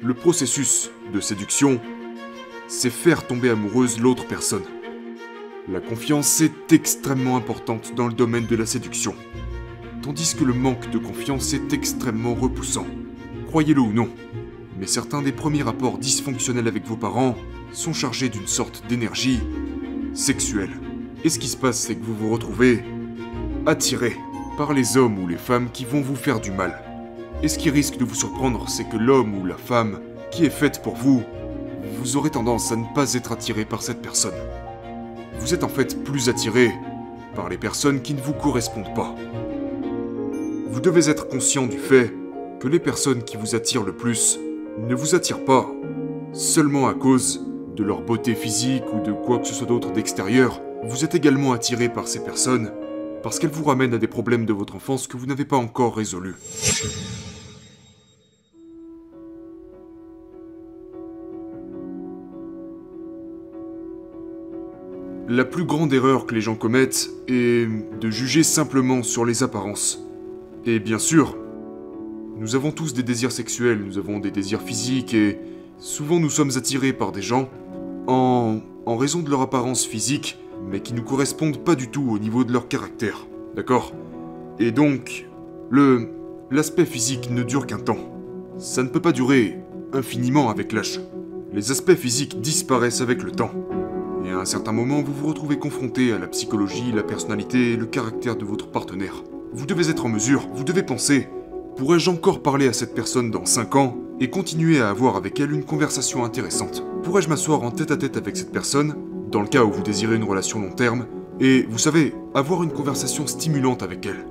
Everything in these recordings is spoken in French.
Le processus de séduction, c'est faire tomber amoureuse l'autre personne. La confiance est extrêmement importante dans le domaine de la séduction, tandis que le manque de confiance est extrêmement repoussant. Croyez-le ou non, mais certains des premiers rapports dysfonctionnels avec vos parents sont chargés d'une sorte d'énergie sexuelle. Et ce qui se passe, c'est que vous vous retrouvez attiré par les hommes ou les femmes qui vont vous faire du mal. Et ce qui risque de vous surprendre, c'est que l'homme ou la femme qui est faite pour vous, vous aurez tendance à ne pas être attiré par cette personne. Vous êtes en fait plus attiré par les personnes qui ne vous correspondent pas. Vous devez être conscient du fait que les personnes qui vous attirent le plus ne vous attirent pas seulement à cause de leur beauté physique ou de quoi que ce soit d'autre d'extérieur. Vous êtes également attiré par ces personnes parce qu'elles vous ramènent à des problèmes de votre enfance que vous n'avez pas encore résolus. La plus grande erreur que les gens commettent est de juger simplement sur les apparences. Et bien sûr, nous avons tous des désirs sexuels, nous avons des désirs physiques et souvent nous sommes attirés par des gens en, raison de leur apparence physique, mais qui ne correspondent pas du tout au niveau de leur caractère. D'accord? Et donc, le l'aspect physique ne dure qu'un temps. Ça ne peut pas durer infiniment avec l'âge. Les aspects physiques disparaissent avec le temps. Et à un certain moment, vous vous retrouvez confronté à la psychologie, la personnalité et le caractère de votre partenaire. Vous devez être en mesure, vous devez penser, pourrais-je encore parler à cette personne dans 5 ans et continuer à avoir avec elle une conversation intéressante? Pourrais-je m'asseoir en tête à tête avec cette personne, dans le cas où vous désirez une relation long terme, et, vous savez, avoir une conversation stimulante avec elle?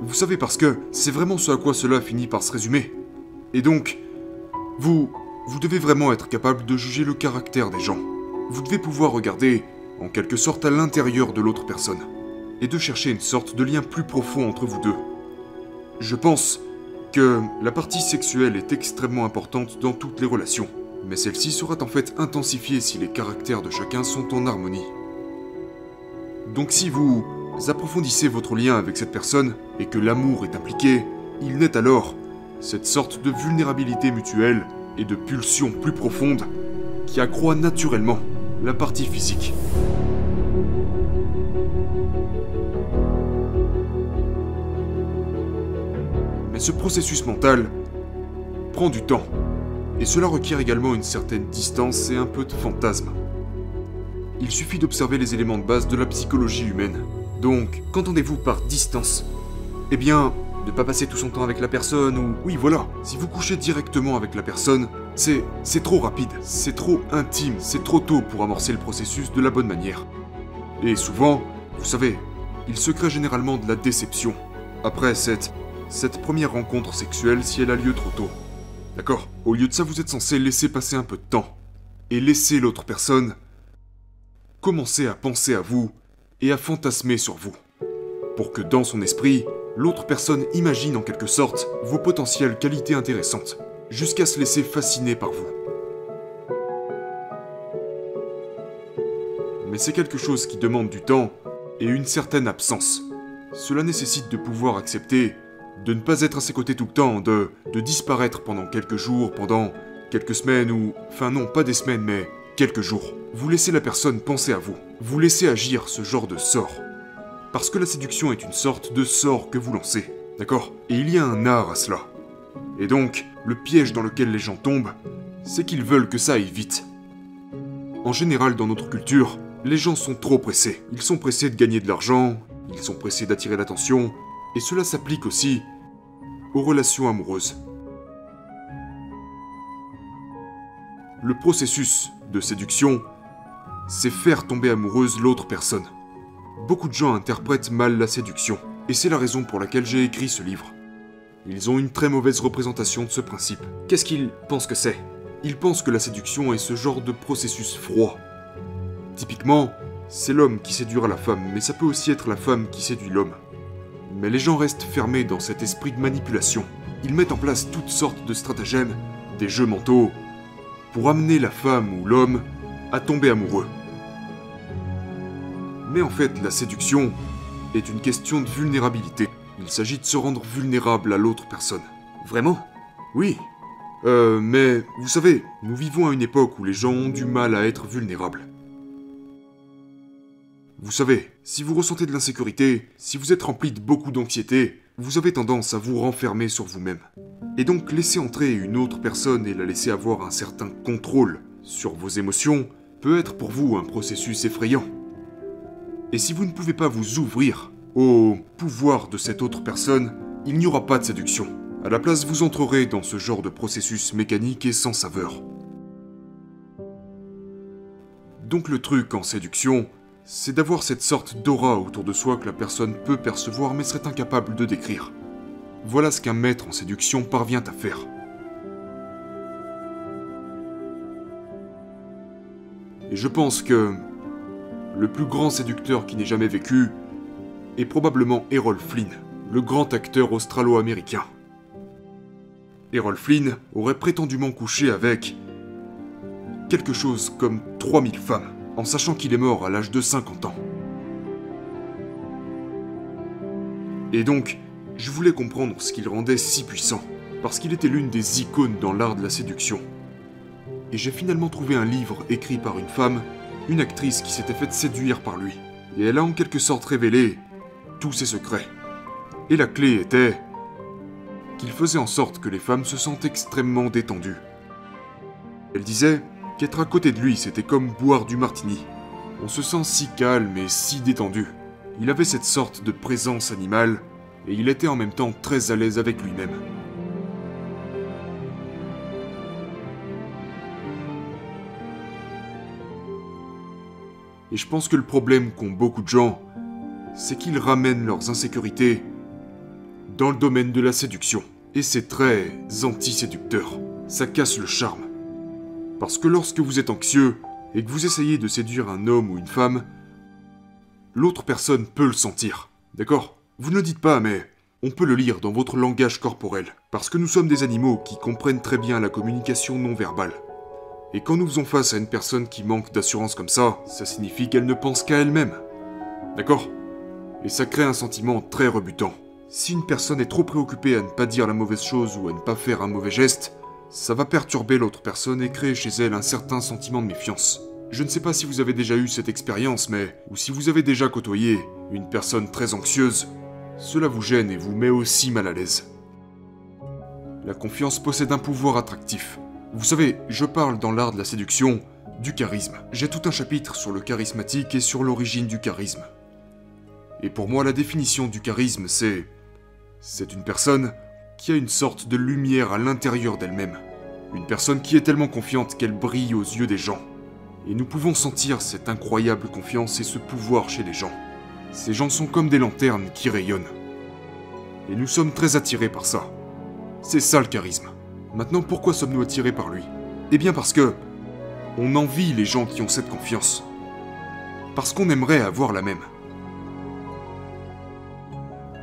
Vous savez parce que c'est vraiment ce à quoi cela finit par se résumer. Et donc, vous, vous devez vraiment être capable de juger le caractère des gens vous devez pouvoir regarder, en quelque sorte, à l'intérieur de l'autre personne, et de chercher une sorte de lien plus profond entre vous deux. Je pense que la partie sexuelle est extrêmement importante dans toutes les relations, mais celle-ci sera en fait intensifiée si les caractères de chacun sont en harmonie. Donc si vous approfondissez votre lien avec cette personne et que l'amour est impliqué, il naît alors cette sorte de vulnérabilité mutuelle et de pulsion plus profonde qui accroît naturellement la partie physique. Mais ce processus mental prend du temps, et cela requiert également une certaine distance et un peu de fantasme. Il suffit d'observer les éléments de base de la psychologie humaine. Donc, qu'entendez-vous par distance? Eh bien, ne pas passer tout son temps avec la personne ou... Oui, voilà, si vous couchez directement avec la personne, c'est... c'est trop rapide, c'est trop intime, c'est trop tôt pour amorcer le processus de la bonne manière. Et souvent, vous savez, il se crée généralement de la déception après cette... cette première rencontre sexuelle si elle a lieu trop tôt. D'accord? Au lieu de ça, vous êtes censé laisser passer un peu de temps. Et laisser l'autre personne commencer à penser à vous et à fantasmer sur vous. Pour que dans son esprit, l'autre personne imagine en quelque sorte vos potentielles qualités intéressantes, jusqu'à se laisser fasciner par vous. Mais c'est quelque chose qui demande du temps et une certaine absence. Cela nécessite de pouvoir accepter de ne pas être à ses côtés tout le temps, de, de disparaître pendant quelques jours, pendant quelques semaines ou... Enfin non, pas des semaines, mais quelques jours. Vous laissez la personne penser à vous. Vous laissez agir ce genre de sort. Parce que la séduction est une sorte de sort que vous lancez, d'accord? Et il y a un art à cela. Et donc, le piège dans lequel les gens tombent, c'est qu'ils veulent que ça aille vite. En général, dans notre culture, les gens sont trop pressés. Ils sont pressés de gagner de l'argent, ils sont pressés d'attirer l'attention, et cela s'applique aussi aux relations amoureuses. Le processus de séduction, c'est faire tomber amoureuse l'autre personne beaucoup de gens interprètent mal la séduction, et c'est la raison pour laquelle j'ai écrit ce livre. Ils ont une très mauvaise représentation de ce principe. Qu'est-ce qu'ils pensent que c'est? Ils pensent que la séduction est ce genre de processus froid. Typiquement, c'est l'homme qui séduira la femme, mais ça peut aussi être la femme qui séduit l'homme. Mais les gens restent fermés dans cet esprit de manipulation. Ils mettent en place toutes sortes de stratagèmes, des jeux mentaux, pour amener la femme ou l'homme à tomber amoureux. Mais en fait, la séduction est une question de vulnérabilité. Il s'agit de se rendre vulnérable à l'autre personne. Vraiment? Oui. Euh, mais vous savez, nous vivons à une époque où les gens ont du mal à être vulnérables. Vous savez, si vous ressentez de l'insécurité, si vous êtes rempli de beaucoup d'anxiété, vous avez tendance à vous renfermer sur vous-même. Et donc laisser entrer une autre personne et la laisser avoir un certain contrôle sur vos émotions peut être pour vous un processus effrayant. Et si vous ne pouvez pas vous ouvrir au pouvoir de cette autre personne, il n'y aura pas de séduction. À la place, vous entrerez dans ce genre de processus mécanique et sans saveur. Donc le truc en séduction, c'est d'avoir cette sorte d'aura autour de soi que la personne peut percevoir mais serait incapable de décrire. Voilà ce qu'un maître en séduction parvient à faire. Et je pense que le plus grand séducteur qui n'ait jamais vécu est probablement Errol Flynn, le grand acteur australo-américain. Errol Flynn aurait prétendument couché avec quelque chose comme 3000 femmes, en sachant qu'il est mort à l'âge de 50 ans. Et donc, je voulais comprendre ce qu'il rendait si puissant, parce qu'il était l'une des icônes dans l'art de la séduction. Et j'ai finalement trouvé un livre écrit par une femme, une actrice qui s'était faite séduire par lui. Et elle a en quelque sorte révélé tous ses secrets. Et la clé était qu'il faisait en sorte que les femmes se sentent extrêmement détendues. Elle disait qu'être à côté de lui, c'était comme boire du martini. On se sent si calme et si détendu. Il avait cette sorte de présence animale, et il était en même temps très à l'aise avec lui-même. Et je pense que le problème qu'ont beaucoup de gens, c'est qu'ils ramènent leurs insécurités dans le domaine de la séduction. Et c'est très anti-séducteur. Ça casse le charme. Parce que lorsque vous êtes anxieux et que vous essayez de séduire un homme ou une femme, l'autre personne peut le sentir. D'accord? Vous ne le dites pas, mais on peut le lire dans votre langage corporel. Parce que nous sommes des animaux qui comprennent très bien la communication non verbale. Et quand nous faisons face à une personne qui manque d'assurance comme ça, ça signifie qu'elle ne pense qu'à elle-même. D'accord? Et ça crée un sentiment très rebutant. Si une personne est trop préoccupée à ne pas dire la mauvaise chose ou à ne pas faire un mauvais geste, ça va perturber l'autre personne et créer chez elle un certain sentiment de méfiance. Je ne sais pas si vous avez déjà eu cette expérience, mais, ou si vous avez déjà côtoyé une personne très anxieuse, cela vous gêne et vous met aussi mal à l'aise. La confiance possède un pouvoir attractif. Vous savez, je parle dans l'art de la séduction du charisme. J'ai tout un chapitre sur le charismatique et sur l'origine du charisme. Et pour moi, la définition du charisme, c'est c'est une personne qui a une sorte de lumière à l'intérieur d'elle-même. Une personne qui est tellement confiante qu'elle brille aux yeux des gens. Et nous pouvons sentir cette incroyable confiance et ce pouvoir chez les gens. Ces gens sont comme des lanternes qui rayonnent. Et nous sommes très attirés par ça. C'est ça le charisme. Maintenant, pourquoi sommes-nous attirés par lui? Eh bien parce que on envie les gens qui ont cette confiance. Parce qu'on aimerait avoir la même.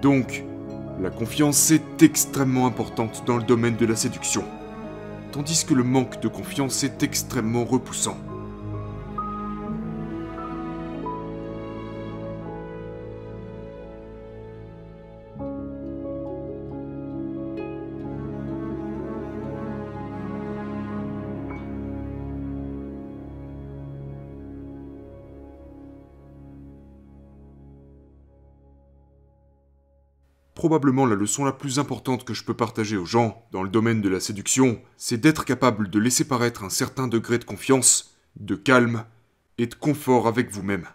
Donc, la confiance est extrêmement importante dans le domaine de la séduction, tandis que le manque de confiance est extrêmement repoussant. Probablement la leçon la plus importante que je peux partager aux gens dans le domaine de la séduction, c'est d'être capable de laisser paraître un certain degré de confiance, de calme et de confort avec vous-même.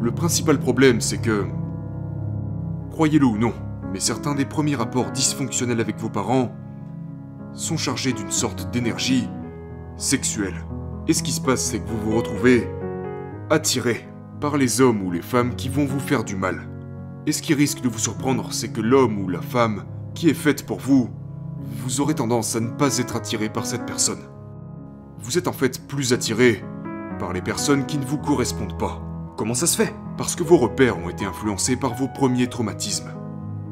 Le principal problème, c'est que, croyez-le ou non, mais certains des premiers rapports dysfonctionnels avec vos parents sont chargés d'une sorte d'énergie sexuelle. Et ce qui se passe, c'est que vous vous retrouvez attiré par les hommes ou les femmes qui vont vous faire du mal. Et ce qui risque de vous surprendre, c'est que l'homme ou la femme qui est faite pour vous, vous aurez tendance à ne pas être attiré par cette personne. Vous êtes en fait plus attiré par les personnes qui ne vous correspondent pas. Comment ça se fait? Parce que vos repères ont été influencés par vos premiers traumatismes.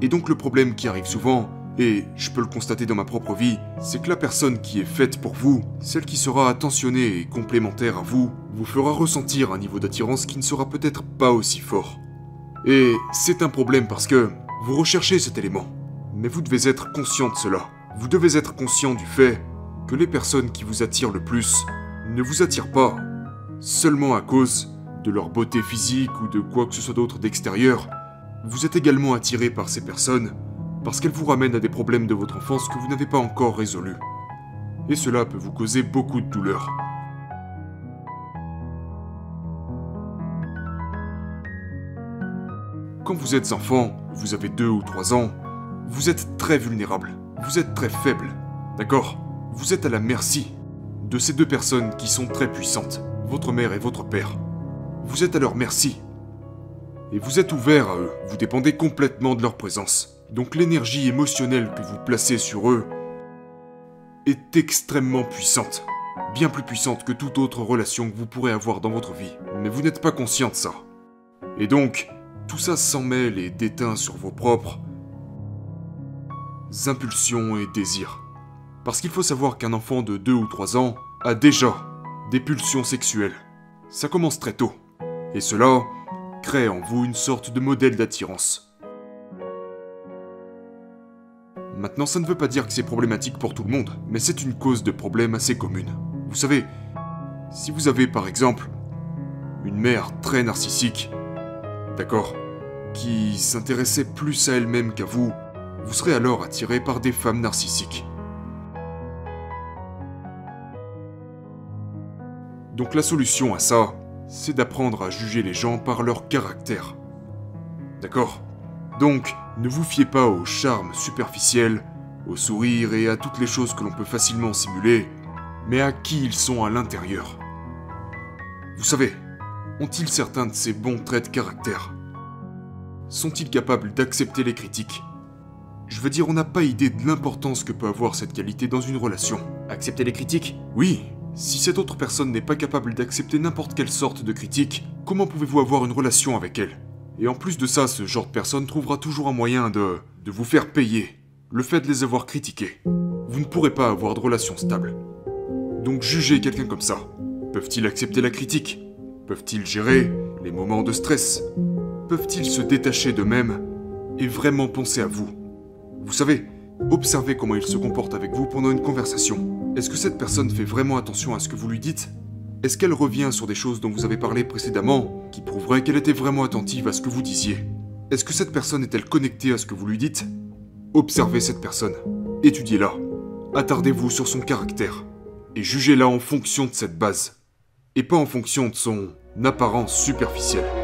Et donc le problème qui arrive souvent, et je peux le constater dans ma propre vie, c'est que la personne qui est faite pour vous, celle qui sera attentionnée et complémentaire à vous, vous fera ressentir un niveau d'attirance qui ne sera peut-être pas aussi fort. Et c'est un problème parce que Vous recherchez cet élément. Mais vous devez être conscient de cela. Vous devez être conscient du fait que les personnes qui vous attirent le plus ne vous attirent pas seulement à cause de leur beauté physique ou de quoi que ce soit d'autre d'extérieur. Vous êtes également attiré par ces personnes parce qu'elles vous ramènent à des problèmes de votre enfance que vous n'avez pas encore résolus. Et cela peut vous causer beaucoup de douleur. Quand vous êtes enfant, vous avez 2 ou 3 ans, vous êtes très vulnérable, vous êtes très faible, d'accord? Vous êtes à la merci de ces deux personnes qui sont très puissantes, votre mère et votre père. Vous êtes à leur merci. Et vous êtes ouvert à eux, vous dépendez complètement de leur présence. Donc l'énergie émotionnelle que vous placez sur eux est extrêmement puissante. Bien plus puissante que toute autre relation que vous pourrez avoir dans votre vie. Mais vous n'êtes pas conscient de ça. Et donc, tout ça s'en mêle et déteint sur vos propres impulsions et désirs. Parce qu'il faut savoir qu'un enfant de 2 ou 3 ans a déjà des pulsions sexuelles. Ça commence très tôt. Et cela crée en vous une sorte de modèle d'attirance. Maintenant, ça ne veut pas dire que c'est problématique pour tout le monde, mais c'est une cause de problème assez commune. Vous savez, si vous avez par exemple une mère très narcissique, d'accord, qui s'intéressait plus à elle-même qu'à vous, vous serez alors attiré par des femmes narcissiques. Donc la solution à ça, c'est d'apprendre à juger les gens par leur caractère. D'accord Donc, ne vous fiez pas au charme superficiel, au sourire et à toutes les choses que l'on peut facilement simuler, mais à qui ils sont à l'intérieur. Vous savez, ont-ils certains de ces bons traits de caractère? Sont-ils capables d'accepter les critiques? Je veux dire, on n'a pas idée de l'importance que peut avoir cette qualité dans une relation. Accepter les critiques? Oui, si cette autre personne n'est pas capable d'accepter n'importe quelle sorte de critique, comment pouvez-vous avoir une relation avec elle? Et en plus de ça, ce genre de personne trouvera toujours un moyen de... de vous faire payer le fait de les avoir critiqués. Vous ne pourrez pas avoir de relation stable. Donc jugez quelqu'un comme ça. Peuvent-ils accepter la critique? Peuvent-ils gérer les moments de stress? Peuvent-ils se détacher d'eux-mêmes et vraiment penser à vous? Vous savez, observez comment ils se comportent avec vous pendant une conversation. Est-ce que cette personne fait vraiment attention à ce que vous lui dites? Est-ce qu'elle revient sur des choses dont vous avez parlé précédemment, qui prouveraient qu'elle était vraiment attentive à ce que vous disiez? Est-ce que cette personne est-elle connectée à ce que vous lui dites? Observez cette personne, étudiez-la, attardez-vous sur son caractère, et jugez-la en fonction de cette base, et pas en fonction de son apparence superficielle.